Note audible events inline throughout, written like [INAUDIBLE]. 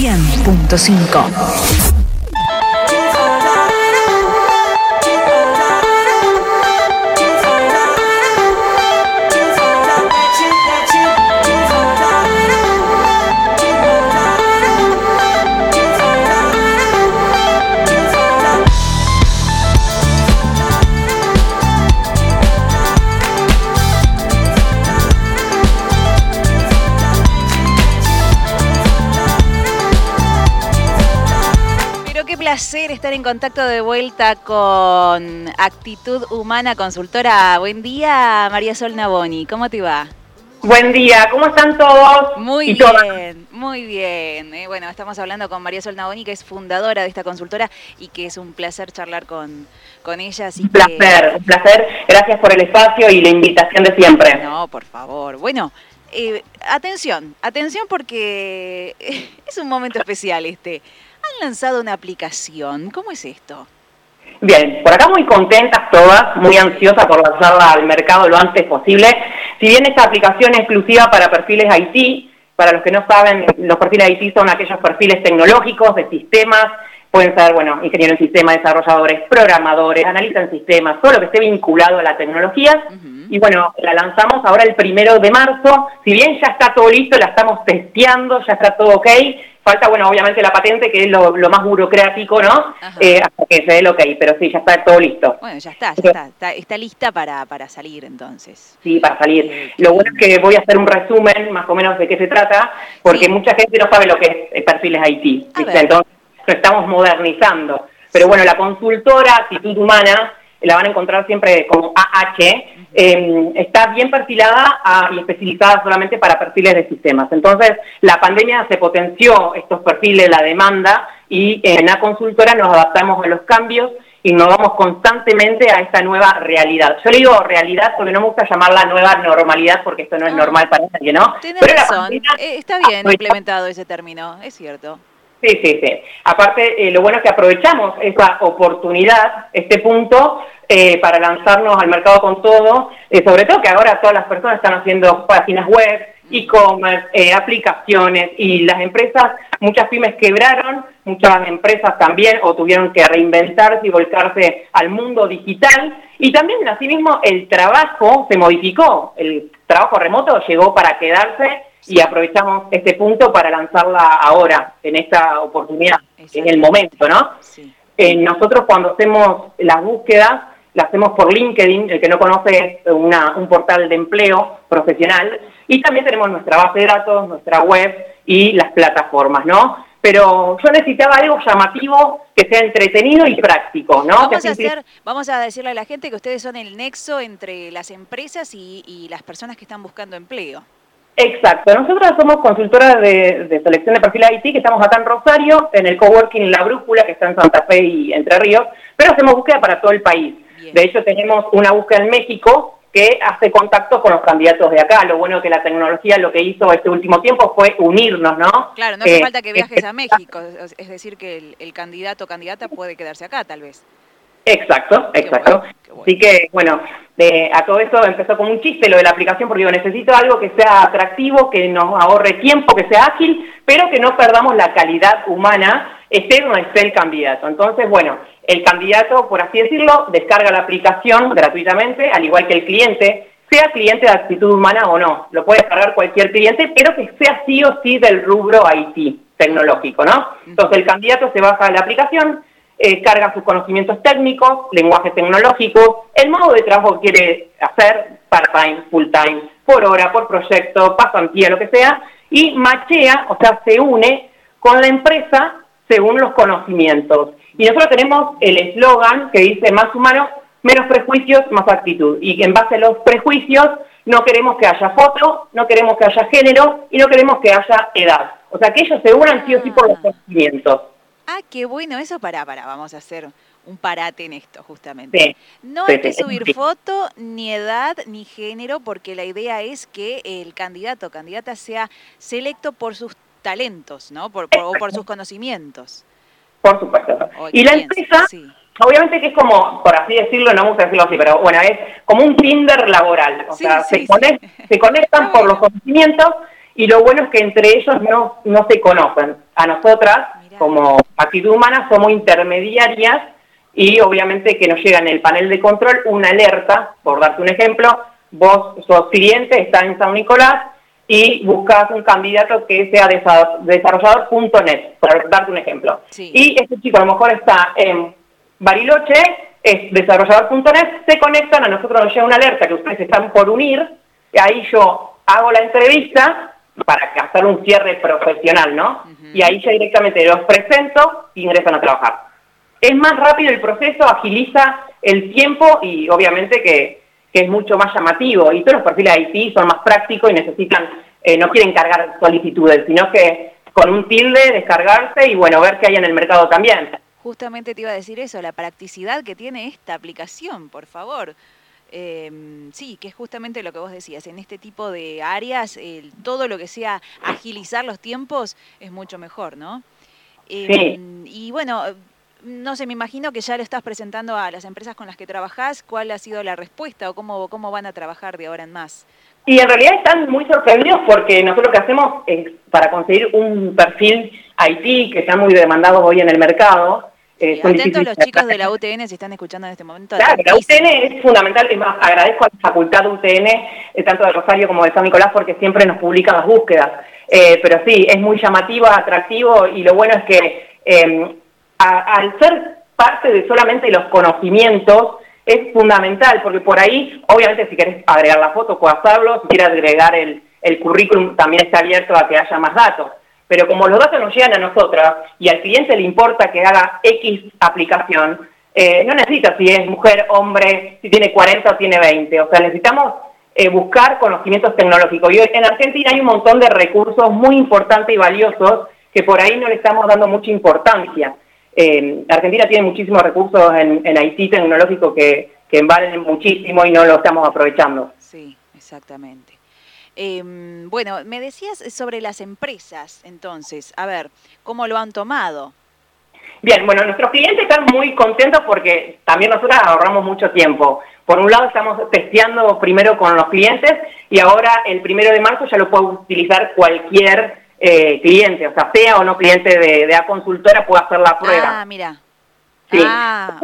100.5. placer estar en contacto de vuelta con Actitud Humana Consultora. Buen día, María Sol Naboni. ¿Cómo te va? Buen día, ¿cómo están todos? Muy bien, muy bien. Eh, bueno, estamos hablando con María Sol Naboni, que es fundadora de esta consultora y que es un placer charlar con, con ella. un placer, un placer. Gracias por el espacio y la invitación de siempre. No, por favor. Bueno, eh, atención, atención porque [LAUGHS] es un momento especial este han lanzado una aplicación. ¿Cómo es esto? Bien, por acá muy contentas todas, muy ansiosas por lanzarla al mercado lo antes posible. Si bien esta aplicación es exclusiva para perfiles IT, para los que no saben, los perfiles IT son aquellos perfiles tecnológicos de sistemas, pueden ser, bueno, ingenieros en sistemas, desarrolladores, programadores, analistas en sistemas, todo lo que esté vinculado a la tecnología. Y bueno, la lanzamos ahora el primero de marzo. Si bien ya está todo listo, la estamos testeando, ya está todo ok, Falta, bueno, obviamente la patente, que es lo, más burocrático, ¿no? Eh, hasta que se dé el ok, pero sí, ya está todo listo. Bueno, ya está, ya está, está, lista para, para salir entonces. Sí, para salir. Lo bueno es que voy a hacer un resumen más o menos de qué se trata, porque mucha gente no sabe lo que es perfiles IT, entonces lo estamos modernizando. Pero bueno, la consultora Actitud Humana la van a encontrar siempre como AH, eh, está bien perfilada y especializada solamente para perfiles de sistemas. Entonces, la pandemia se potenció estos perfiles, la demanda, y en la consultora nos adaptamos a los cambios y nos vamos constantemente a esta nueva realidad. Yo le digo realidad porque no me gusta llamarla nueva normalidad porque esto no es ah. normal para nadie, ¿no? Tiene razón, eh, está bien implementado ese término, es cierto. Sí, sí, sí. Aparte, eh, lo bueno es que aprovechamos esa oportunidad, este punto, eh, para lanzarnos al mercado con todo, eh, sobre todo que ahora todas las personas están haciendo páginas web, e-commerce, aplicaciones, y las empresas, muchas pymes quebraron, muchas empresas también, o tuvieron que reinventarse y volcarse al mundo digital, y también, asimismo, el trabajo se modificó, el trabajo remoto llegó para quedarse, y aprovechamos este punto para lanzarla ahora, en esta oportunidad, en el momento, ¿no? Eh, nosotros cuando hacemos las búsquedas, las hacemos por LinkedIn, el que no conoce es una, un portal de empleo profesional, y también tenemos nuestra base de datos, nuestra web y las plataformas, ¿no? Pero yo necesitaba algo llamativo, que sea entretenido y práctico, ¿no? Vamos, a, hacer, vamos a decirle a la gente que ustedes son el nexo entre las empresas y, y las personas que están buscando empleo. Exacto, nosotros somos consultoras de, selección de perfil IT, que estamos acá en Rosario, en el coworking La Brújula, que está en Santa Fe y Entre Ríos, pero hacemos búsqueda para todo el país. De hecho, tenemos una búsqueda en México que hace contacto con los candidatos de acá. Lo bueno que la tecnología lo que hizo este último tiempo fue unirnos, ¿no? Claro, no hace eh, falta que viajes a México, es decir, que el, el candidato o candidata puede quedarse acá, tal vez. Exacto, exacto. Así que, bueno, a todo eso empezó como un chiste lo de la aplicación, porque yo necesito algo que sea atractivo, que nos ahorre tiempo, que sea ágil, pero que no perdamos la calidad humana, esté donde esté el candidato. Entonces, bueno, el candidato, por así decirlo, descarga la aplicación gratuitamente, al igual que el cliente, sea cliente de actitud humana o no. Lo puede descargar cualquier cliente, pero que sea sí o sí del rubro IT tecnológico, ¿no? Entonces el candidato se baja de la aplicación, eh, carga sus conocimientos técnicos, lenguaje tecnológico, el modo de trabajo que quiere hacer, part-time, full-time, por hora, por proyecto, pasantía, lo que sea, y machea, o sea, se une con la empresa según los conocimientos. Y nosotros tenemos el eslogan que dice más humano, menos prejuicios, más actitud. Y en base a los prejuicios no queremos que haya foto, no queremos que haya género y no queremos que haya edad. O sea, que ellos se unan sí o sí por los conocimientos. Ah, qué bueno, eso para, para, vamos a hacer un parate en esto justamente. no hay que subir foto, ni edad, ni género, porque la idea es que el candidato o candidata sea selecto por sus talentos, ¿no? Por, o por sus conocimientos. Por supuesto. y la empresa, obviamente que es como, por así decirlo, no me gusta decirlo así, pero bueno, es como un Tinder laboral. O sea, se, se conectan por los conocimientos y lo bueno es que entre ellos no, no se conocen. A nosotras, como actitud humana, somos intermediarias y obviamente que nos llega en el panel de control una alerta, por darte un ejemplo, vos sos cliente, estás en San Nicolás y buscas un candidato que sea desarrollador.net, por darte un ejemplo. Y este chico a lo mejor está en Bariloche, es desarrollador.net, se conectan, a nosotros nos llega una alerta que ustedes están por unir, y ahí yo hago la entrevista para hacer un cierre profesional, ¿no? Y ahí ya directamente los presento y ingresan a trabajar. Es más rápido el proceso, agiliza el tiempo y obviamente que, es mucho más llamativo. Y todos los perfiles de IT son más prácticos y necesitan, eh, no quieren cargar solicitudes, sino que con un tilde descargarse y bueno, ver qué hay en el mercado también. Justamente te iba a decir eso, la practicidad que tiene esta aplicación, por favor. Em, sí, que es justamente lo que vos decías, en este tipo de áreas, todo lo que sea agilizar los tiempos es mucho mejor, ¿no? Em, y bueno, no sé, me imagino que ya lo estás presentando a las empresas con las que trabajás, ¿cuál ha sido la respuesta o cómo, cómo van a trabajar de ahora en más? Y en realidad están muy sorprendidos porque nosotros lo que hacemos es para conseguir un perfil IT que está muy demandado hoy en el mercado, eh, atentos los chicos de la UTN si están escuchando en este momento. Claro, la UTN es fundamental, es más, agradezco a la facultad de UTN, eh, tanto de Rosario como de San Nicolás, porque siempre nos publican las búsquedas. Eh, pero sí, es muy llamativo, atractivo, y lo bueno es que em, al ser parte de solamente los conocimientos, es fundamental, porque por ahí, obviamente, si querés agregar la foto, puedes hacerlo, si quieres agregar el, el currículum, también está abierto a que haya más datos pero como los datos nos llegan a nosotras y al cliente le importa que haga X aplicación, eh, no necesita si es mujer, hombre, si tiene 40 o tiene 20. O sea, necesitamos eh, buscar conocimientos tecnológicos. Y hoy en Argentina hay un montón de recursos muy importantes y valiosos que por ahí no le estamos dando mucha importancia. Eh, Argentina tiene muchísimos recursos en, en IT tecnológico que, que valen muchísimo y no lo estamos aprovechando. Sí, exactamente. Em, bueno, me decías sobre las empresas, entonces, a ver, ¿cómo lo han tomado? Bien, bueno, nuestros clientes están muy contentos porque también nosotros ahorramos mucho tiempo. Por un lado estamos testeando primero con los clientes y ahora el primero de marzo ya lo puede utilizar cualquier eh, cliente, o sea, sea o no cliente de, de la consultora puede hacer la prueba. Ah, mira. Sí. Ah,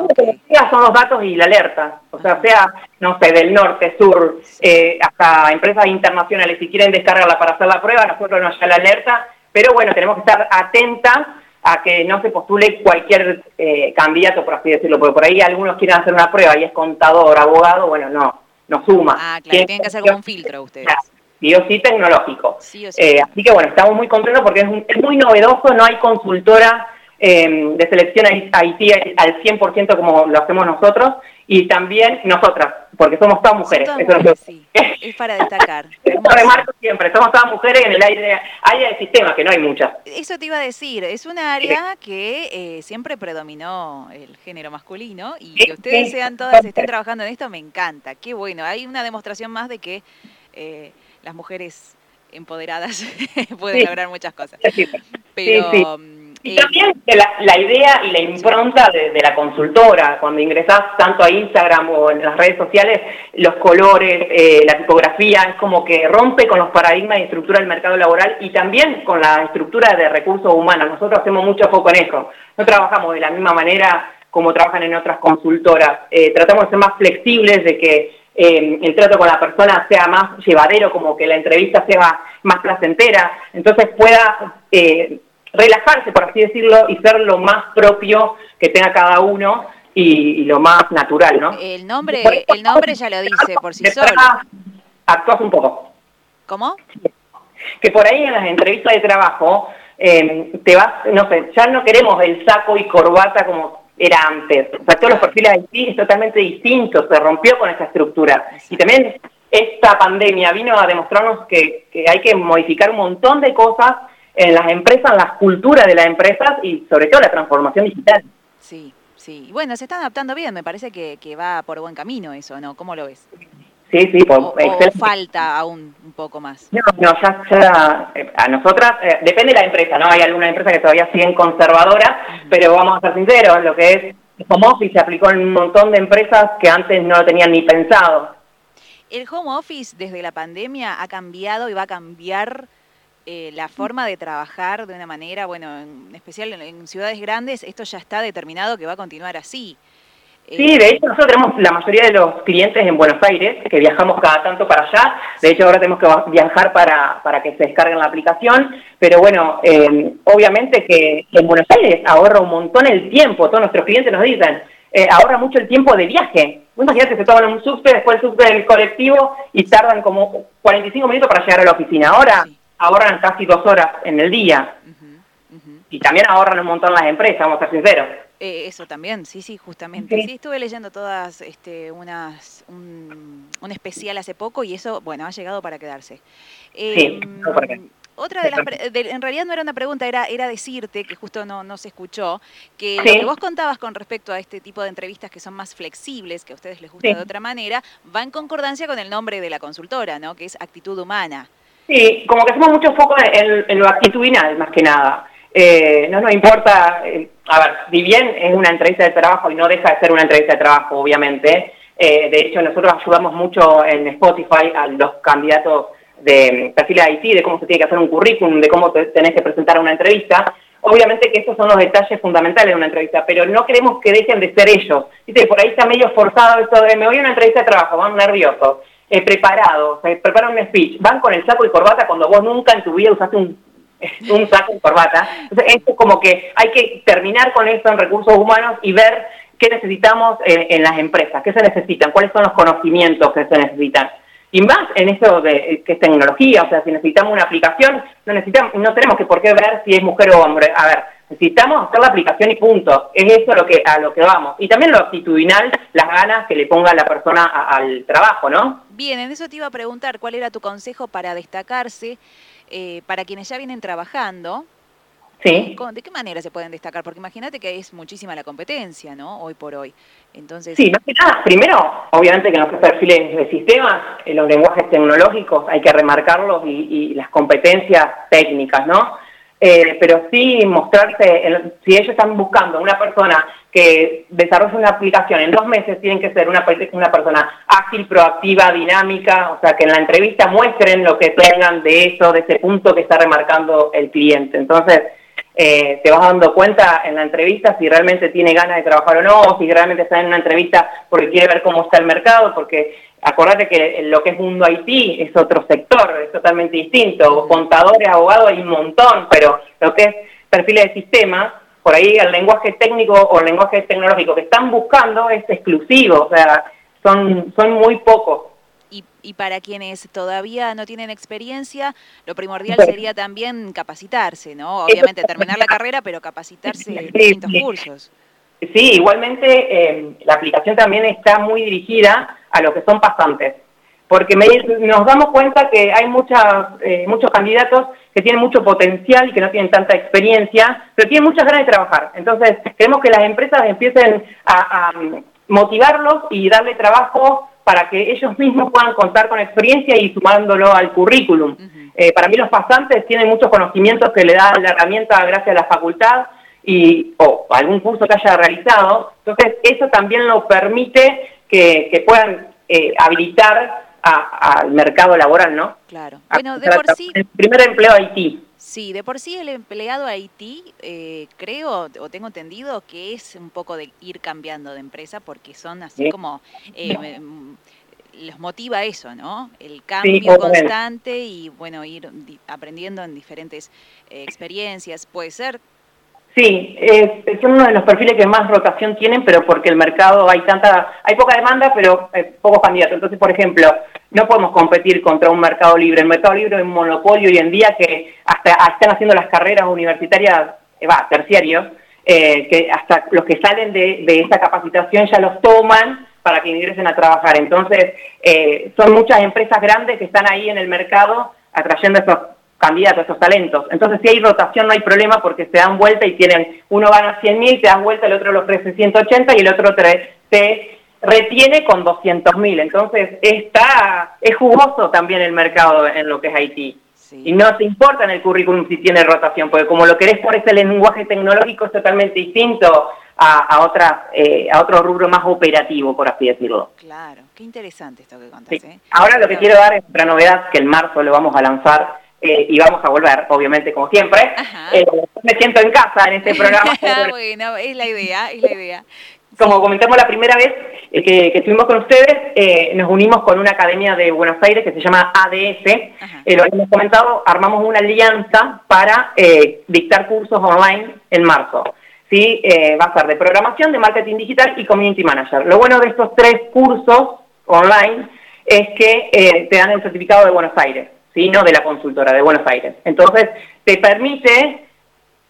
son los datos y la alerta. O sea, sea, no sé, del norte, sur, eh, hasta empresas internacionales, si quieren descargarla para hacer la prueba, nosotros nos llega la alerta. Pero bueno, tenemos que estar atentas a que no se postule cualquier eh, candidato, por así decirlo, porque por ahí algunos quieren hacer una prueba y es contador, abogado, bueno, no, no suma. Ah, claro, tienen que hacer como un filtro ustedes. Sí o sí tecnológico. Eh, así que bueno, estamos muy contentos porque es, es muy novedoso, no hay consultora Em, de selección Haití al 100% como lo hacemos nosotros y también nosotras, porque somos todas mujeres. es para destacar. [LAUGHS] Eso remarco siempre, somos todas mujeres en el aire, área del sistema, que no hay muchas. Eso te iba a decir, es un área que eh, siempre predominó el género masculino y que ustedes sean todas, estén trabajando en esto, me encanta. Qué bueno, hay una demostración más de que eh, las mujeres empoderadas [LAUGHS] pueden lograr muchas cosas. Pero y también la, idea y la impronta de, la consultora, cuando ingresás tanto a Instagram o en las redes sociales, los colores, eh, la tipografía, es como que rompe con los paradigmas y estructura del mercado laboral y también con la estructura de recursos humanos. Nosotros hacemos mucho foco en eso. No trabajamos de la misma manera como trabajan en otras consultoras. Eh, tratamos de ser más flexibles, de que eh, el trato con la persona sea más llevadero, como que la entrevista sea más placentera, entonces pueda relajarse, por así decirlo, y ser lo más propio que tenga cada uno y, lo más natural, ¿no? El nombre, el nombre ya lo dice por sí solo. Actúas un poco. ¿Cómo? Que por ahí en las entrevistas de trabajo em, te vas, no sé, ya no queremos el saco y corbata como era antes. O sea, todos los perfiles de Haití es totalmente distinto, se rompió con esa estructura. Y también esta pandemia vino a demostrarnos que, que hay que modificar un montón de cosas en las empresas, en las culturas de las empresas y sobre todo la transformación digital. Sí, sí. Bueno, se está adaptando bien, me parece que, va por buen camino eso, ¿no? ¿Cómo lo ves? Sí, sí, por, o, falta aún un poco más. No, no ya, eh, a nosotras, eh, depende de la empresa, ¿no? Hay algunas empresas que todavía siguen conservadoras, pero vamos a ser sinceros, lo que es home office se aplicó en un montón de empresas que antes no lo tenían ni pensado. ¿El home office desde la pandemia ha cambiado y va a cambiar eh, la forma de trabajar de una manera, bueno, en especial en, ciudades grandes, esto ya está determinado que va a continuar así. Sí, de hecho nosotros tenemos la mayoría de los clientes en Buenos Aires, que viajamos cada tanto para allá. De hecho ahora tenemos que viajar para, para que se descarguen la aplicación. Pero bueno, eh, obviamente que en Buenos Aires ahorra un montón el tiempo. Todos nuestros clientes nos dicen, eh, ahorra mucho el tiempo de viaje. Imagínate se toman un subte, después el subte del colectivo y tardan como 45 minutos para llegar a la oficina. Ahora ahorran casi dos horas en el día. Y también ahorran un montón las empresas, vamos a ser sinceros. Eh, eso también, sí, sí, justamente. Sí, estuve leyendo todas este, unas, un, especial hace poco y eso, bueno, ha llegado para quedarse. sí, em, otra de las, en realidad no era una pregunta, era, era decirte, que justo no, no se escuchó, que lo que vos contabas con respecto a este tipo de entrevistas que son más flexibles, que a ustedes les gusta de otra manera, va en concordancia con el nombre de la consultora, ¿no? Que es actitud humana. Sí, como que hacemos mucho foco en, lo actitudinal, más que nada. Eh, no nos importa, eh, a ver, si bien es una entrevista de trabajo y no deja de ser una entrevista de trabajo, obviamente, eh, de hecho nosotros ayudamos mucho en Spotify a los candidatos de perfil de IT, de cómo se tiene que hacer un currículum, de cómo tenés que presentar una entrevista. Obviamente que esos son los detalles fundamentales de una entrevista, pero no queremos que dejen de ser ellos. ¿Viste? Por ahí está medio forzado esto de me voy a una entrevista de trabajo, van nerviosos, eh, preparados, eh, preparan un speech, van con el saco y corbata cuando vos nunca en tu vida usaste un, [LAUGHS] un saco y corbata. Entonces, esto es como que hay que terminar con esto en recursos humanos y ver qué necesitamos en las empresas, qué se necesitan, cuáles son los conocimientos que se necesitan. Y más en esto de que es tecnología, o sea, si necesitamos una aplicación, no necesitamos, no tenemos que por qué ver si es mujer o hombre. A ver, necesitamos hacer la aplicación y punto. Es eso lo que, a lo que vamos. Y también lo actitudinal, las ganas que le ponga la persona al trabajo, ¿no? Bien, en eso te iba a preguntar cuál era tu consejo para destacarse eh, para quienes ya vienen trabajando ¿De qué manera se pueden destacar? Porque imagínate que es muchísima la competencia, ¿no? Hoy por hoy. Entonces... Sí, más que nada, primero, obviamente que en los perfiles de sistemas, en los lenguajes tecnológicos hay que remarcarlos y, las competencias técnicas, ¿no? Eh, pero sí mostrarse, si ellos están buscando una persona que desarrolle una aplicación en dos meses, tienen que ser una, una persona ágil, proactiva, dinámica, o sea, que en la entrevista muestren lo que tengan de eso, de ese punto que está remarcando el cliente. Entonces, eh, te vas dando cuenta en la entrevista si realmente tiene ganas de trabajar o no, o si realmente está en una entrevista porque quiere ver cómo está el mercado, porque acordate que lo que es mundo IT es otro sector, es totalmente distinto. Contadores, abogados hay un montón, pero lo que es perfiles de sistema, por ahí el lenguaje técnico o el lenguaje tecnológico que están buscando es exclusivo, o sea, son, son muy pocos y, para quienes todavía no tienen experiencia, lo primordial sería también capacitarse, ¿no? Obviamente terminar la carrera, pero capacitarse en distintos cursos. Sí, igualmente eh, la aplicación también está muy dirigida a lo que son pasantes, porque nos damos cuenta que hay muchas, eh, muchos candidatos que tienen mucho potencial y que no tienen tanta experiencia, pero tienen muchas ganas de trabajar. Entonces, queremos que las empresas empiecen a, a motivarlos y darle trabajo para que ellos mismos puedan contar con experiencia y sumándolo al currículum. Eh, para mí los pasantes tienen muchos conocimientos que le da la herramienta gracias a la facultad y, o algún curso que haya realizado. Entonces, eso también lo permite que, puedan eh, habilitar al mercado laboral, ¿no? Claro. Bueno, de por sí... El primer empleo Haití. Sí, de por sí el empleado Haití, eh, creo o tengo entendido que es un poco de ir cambiando de empresa porque son así como, eh, los motiva eso, ¿no? El cambio constante y bueno, ir aprendiendo en diferentes eh, experiencias. Puede ser Sí, son uno de los perfiles que más rotación tienen, pero porque el mercado hay tanta, hay poca demanda, pero eh, pocos candidatos. Entonces, por ejemplo, no podemos competir contra un mercado libre. El mercado libre es un monopolio hoy en día que hasta están haciendo las carreras universitarias, eh, va, terciarios, eh, que hasta los que salen de, de esa capacitación ya los toman para que ingresen a trabajar. Entonces, son muchas empresas grandes que están ahí en el mercado atrayendo esos candidatos, esos talentos. Entonces, si hay rotación, no hay problema porque se dan vuelta y tienen, uno gana 100 mil, te das vuelta, el otro lo ofrece 180 y el otro te, retiene con 200 mil. Entonces, está, es jugoso también el mercado en lo que es Haití. Y no te importa en el currículum si tiene rotación, porque como lo querés por ese lenguaje tecnológico es totalmente distinto a, a, otra, eh, a otro rubro más operativo, por así decirlo. Claro, qué interesante esto que contás. ¿eh? Ahora lo que quiero dar es otra novedad, que en marzo lo vamos a lanzar, eh, y vamos a volver, obviamente, como siempre. Eh, me siento en casa en este programa. [LAUGHS] bueno, es la idea, es la idea. Como comentamos la primera vez eh, que, estuvimos con ustedes, nos unimos con una academia de Buenos Aires que se llama ADS. lo hemos comentado, armamos una alianza para dictar cursos online en marzo. ¿sí? va a ser de programación, de marketing digital y community manager. Lo bueno de estos tres cursos online es que te dan el certificado de Buenos Aires sino de la consultora de Buenos Aires. Entonces, te permite,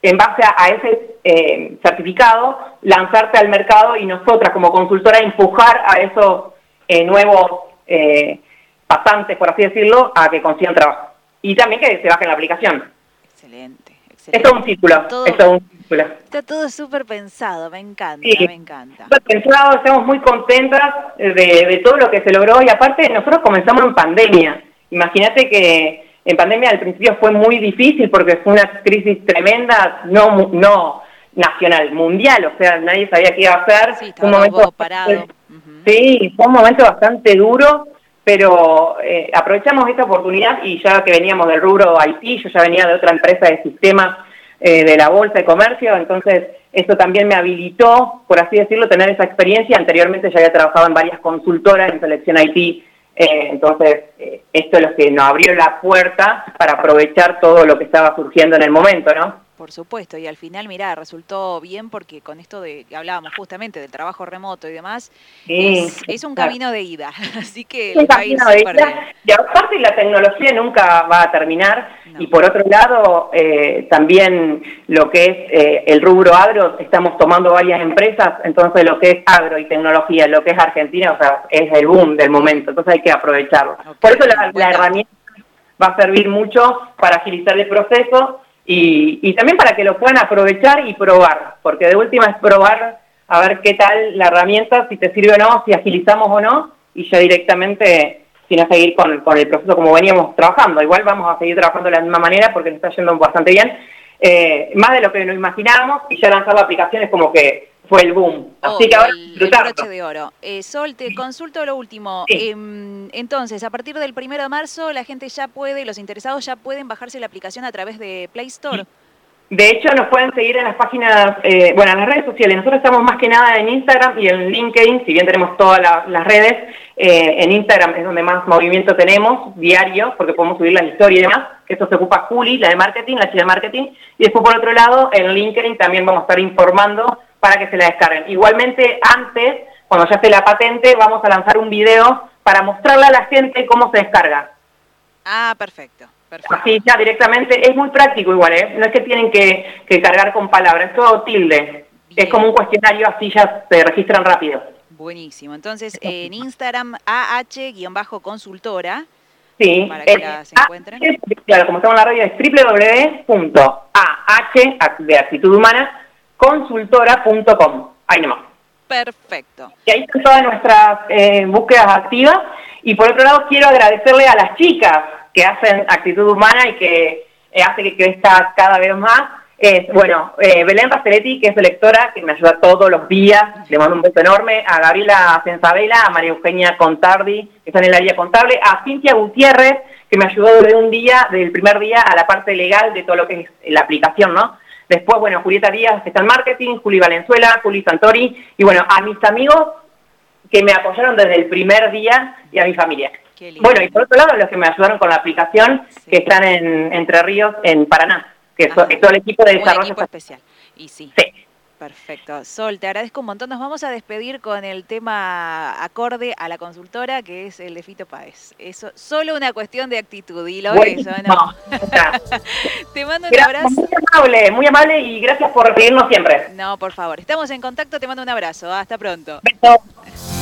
en base a, ese eh, certificado, lanzarte al mercado y nosotras como consultora empujar a esos eh, nuevos eh, pasantes, por así decirlo, a que consigan trabajo. Y también que se bajen la aplicación. Excelente. Esto es un círculo. Está todo súper pensado, me encanta, me encanta. Súper pensado, estamos muy contentas de, de, todo lo que se logró y aparte nosotros comenzamos en pandemia. Imagínate que en pandemia al principio fue muy difícil porque fue una crisis tremenda, no, no nacional, mundial, o sea, nadie sabía qué iba a hacer. Sí, un momento parado. Sí, fue un momento bastante duro, pero eh, aprovechamos esta oportunidad y ya que veníamos del rubro IT, yo ya venía de otra empresa de sistemas eh, de la Bolsa de Comercio, entonces eso también me habilitó, por así decirlo, tener esa experiencia. Anteriormente ya había trabajado en varias consultoras en selección IT eh, entonces, eh, esto es lo que nos abrió la puerta para aprovechar todo lo que estaba surgiendo en el momento, ¿no? Por supuesto, y al final, mira, resultó bien porque con esto de que hablábamos justamente del trabajo remoto y demás, es, un camino de ida, [LAUGHS] así que el país de ida. Y aparte la tecnología nunca va a terminar, y por otro lado, eh, también lo que es eh, el rubro agro, estamos tomando varias empresas, entonces lo que es agro y tecnología, lo que es Argentina, o sea, es el boom del momento, entonces hay que aprovecharlo. Por eso la, la herramienta va a servir mucho para agilizar el proceso y, también para que lo puedan aprovechar y probar, porque de última es probar a ver qué tal la herramienta, si te sirve o no, si agilizamos o no, y ya directamente sin seguir con, con el proceso como veníamos trabajando. Igual vamos a seguir trabajando de la misma manera porque nos está yendo bastante bien, eh, más de lo que nos imaginábamos, y ya lanzar aplicaciones como que fue el boom. Así que ahora el, de oro. Eh, Sol, te consulto lo último. Em, entonces, a partir del primero de marzo, la gente ya puede, los interesados ya pueden bajarse la aplicación a través de Play Store. De hecho, nos pueden seguir en las páginas, eh, bueno, en las redes sociales. Nosotros estamos más que nada en Instagram y en LinkedIn, si bien tenemos todas las redes. Eh, en Instagram es donde más movimiento tenemos, diario, porque podemos subir la historia y demás. Esto se ocupa Juli, la de marketing, la chica de marketing. Y después, por otro lado, en LinkedIn también vamos a estar informando para que se la descarguen. Igualmente, antes, cuando ya esté la patente, vamos a lanzar un video para mostrarle a la gente cómo se descarga. Ah, perfecto. Perfecto. Así ya directamente, es muy práctico igual, ¿eh? No es que tienen que, cargar con palabras, es todo tilde. Es como un cuestionario, así ya se registran rápido. Buenísimo. Entonces, en Instagram, AH-consultora. Sí. Para que la se encuentren. claro, como estamos en la radio, es www.ah, de actitud humana, consultora.com. Ahí nomás. Perfecto. Y ahí están todas nuestras eh, búsquedas activas. Y por otro lado, quiero agradecerle a las chicas que hacen actitud humana y que eh, hace que crezca cada vez más. Es, bueno, eh, Belén Rasteletti, que es lectora, que me ayuda todos los días, le mando un beso enorme, a Gabriela Sensabela, a María Eugenia Contardi, que está en el área contable, a Cintia Gutiérrez, que me ayudó desde un día, desde el primer día, a la parte legal de todo lo que es la aplicación, ¿no? Después, bueno, Julieta Díaz, que está en marketing, Juli Valenzuela, Juli Santori, y bueno, a mis amigos que me apoyaron desde el primer día y a mi familia. Bueno, y por otro lado, los que me ayudaron con la aplicación, que están en Entre Ríos, en Paraná, que es todo el equipo de desarrollo. especial. Y sí. Perfecto. Sol, te agradezco un montón. Nos vamos a despedir con el tema acorde a la consultora, que es el de Fito Páez. Eso, solo una cuestión de actitud, y lo eso, ¿no? [LAUGHS] te mando un abrazo. Muy amable, muy amable y gracias por recibirnos siempre. No, por favor. Estamos en contacto, te mando un abrazo. Hasta pronto. Beso.